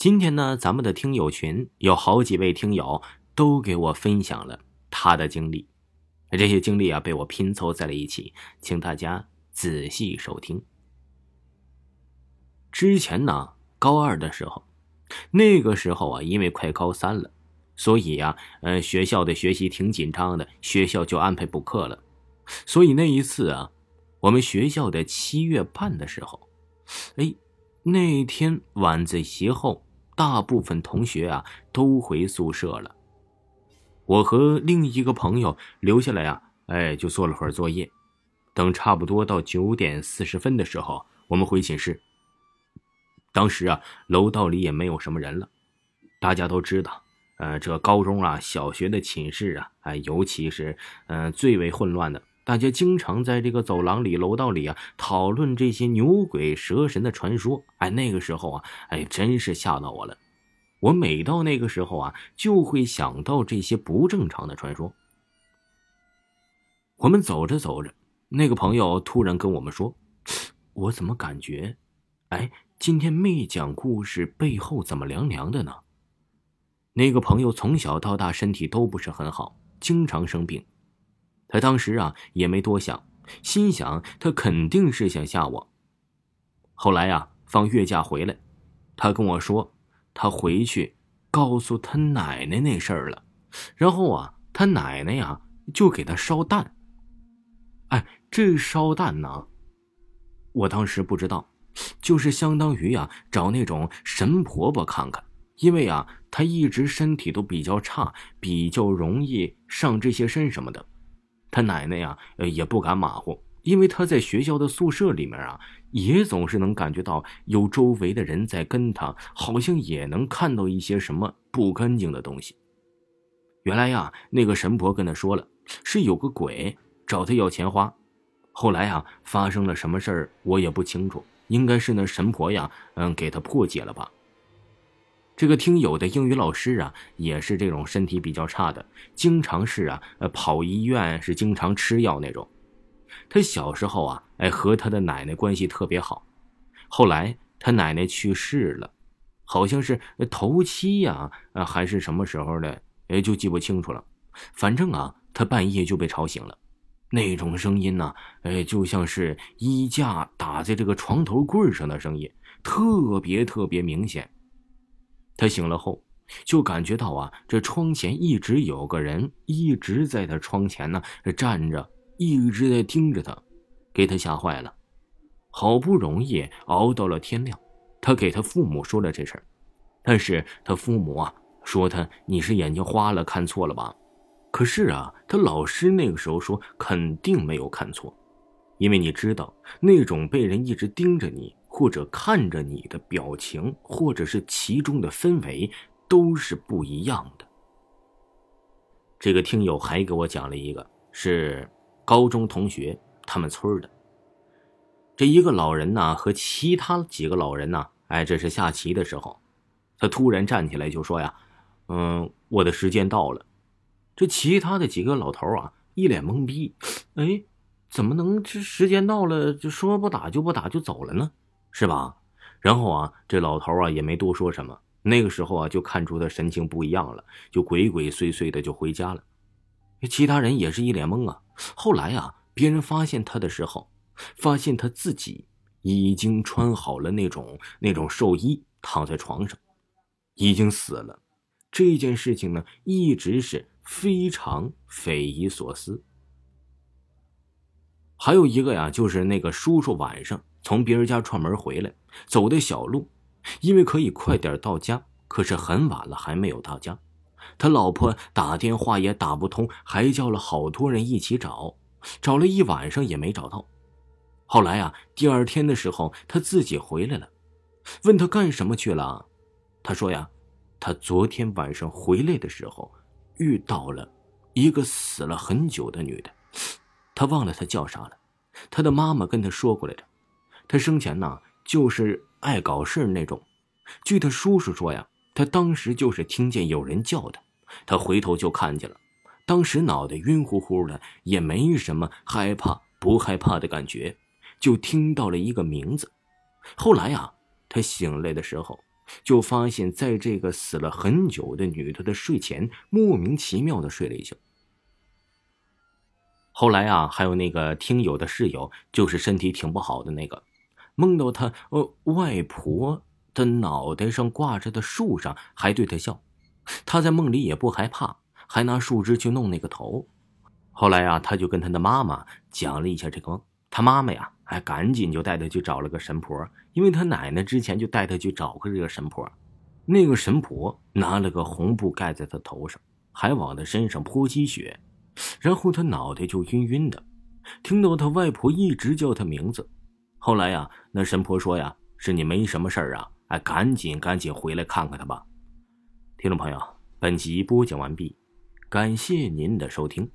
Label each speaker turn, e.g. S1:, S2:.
S1: 今天呢，咱们的听友群有好几位听友都给我分享了他的经历，这些经历啊被我拼凑在了一起，请大家仔细收听。之前呢，高二的时候，那个时候啊，因为快高三了，所以呀，呃，学校的学习挺紧张的，学校就安排补课了。所以那一次啊，我们学校的七月半的时候，哎，那天晚自习后。大部分同学啊都回宿舍了，我和另一个朋友留下来呀，哎，就做了会儿作业。等差不多到九点四十分的时候，我们回寝室。当时啊，楼道里也没有什么人了。大家都知道，呃，这高中啊、小学的寝室啊，哎，尤其是嗯最为混乱的。大家经常在这个走廊里、楼道里啊，讨论这些牛鬼蛇神的传说。哎，那个时候啊，哎，真是吓到我了。我每到那个时候啊，就会想到这些不正常的传说。我们走着走着，那个朋友突然跟我们说：“我怎么感觉，哎，今天没讲故事，背后怎么凉凉的呢？”那个朋友从小到大身体都不是很好，经常生病。他当时啊也没多想，心想他肯定是想吓我。后来呀放月假回来，他跟我说他回去告诉他奶奶那事儿了，然后啊他奶奶呀就给他烧蛋。哎，这烧蛋呢，我当时不知道，就是相当于呀找那种神婆婆看看，因为啊他一直身体都比较差，比较容易上这些身什么的。他奶奶呀，呃，也不敢马虎，因为他在学校的宿舍里面啊，也总是能感觉到有周围的人在跟他，好像也能看到一些什么不干净的东西。原来呀，那个神婆跟他说了，是有个鬼找他要钱花。后来呀，发生了什么事儿，我也不清楚，应该是那神婆呀，嗯，给他破解了吧。这个听友的英语老师啊，也是这种身体比较差的，经常是啊，呃，跑医院是经常吃药那种。他小时候啊，哎，和他的奶奶关系特别好。后来他奶奶去世了，好像是头七呀，啊，还是什么时候的，哎，就记不清楚了。反正啊，他半夜就被吵醒了，那种声音呢，哎，就像是衣架打在这个床头柜上的声音，特别特别明显。他醒了后，就感觉到啊，这窗前一直有个人一直在他窗前呢站着，一直在盯着他，给他吓坏了。好不容易熬到了天亮，他给他父母说了这事儿，但是他父母啊说他你是眼睛花了看错了吧？可是啊，他老师那个时候说肯定没有看错，因为你知道那种被人一直盯着你。或者看着你的表情，或者是其中的氛围，都是不一样的。这个听友还给我讲了一个，是高中同学他们村的。这一个老人呢，和其他几个老人呢，哎，这是下棋的时候，他突然站起来就说呀：“嗯，我的时间到了。”这其他的几个老头啊，一脸懵逼，哎，怎么能这时间到了就说不打就不打就走了呢？是吧？然后啊，这老头啊也没多说什么。那个时候啊，就看出他神情不一样了，就鬼鬼祟祟的就回家了。其他人也是一脸懵啊。后来啊，别人发现他的时候，发现他自己已经穿好了那种那种寿衣，躺在床上，已经死了。这件事情呢，一直是非常匪夷所思。还有一个呀，就是那个叔叔晚上。从别人家串门回来，走的小路，因为可以快点到家，可是很晚了还没有到家。他老婆打电话也打不通，还叫了好多人一起找，找了一晚上也没找到。后来啊，第二天的时候他自己回来了，问他干什么去了，他说呀，他昨天晚上回来的时候遇到了一个死了很久的女的，他忘了她叫啥了，他的妈妈跟他说过来着。他生前呢，就是爱搞事那种。据他叔叔说呀，他当时就是听见有人叫他，他回头就看见了。当时脑袋晕乎乎的，也没什么害怕不害怕的感觉，就听到了一个名字。后来呀，他醒来的时候，就发现在这个死了很久的女的的睡前，莫名其妙的睡了一觉。后来啊，还有那个听友的室友，就是身体挺不好的那个，梦到他呃外婆的脑袋上挂着的树上还对他笑，他在梦里也不害怕，还拿树枝去弄那个头。后来啊，他就跟他的妈妈讲了一下这个梦，他妈妈呀，还赶紧就带他去找了个神婆，因为他奶奶之前就带他去找过这个神婆，那个神婆拿了个红布盖在他头上，还往他身上泼鸡血。然后他脑袋就晕晕的，听到他外婆一直叫他名字。后来呀，那神婆说呀：“是你没什么事儿啊，哎，赶紧赶紧回来看看他吧。”听众朋友，本集播讲完毕，感谢您的收听。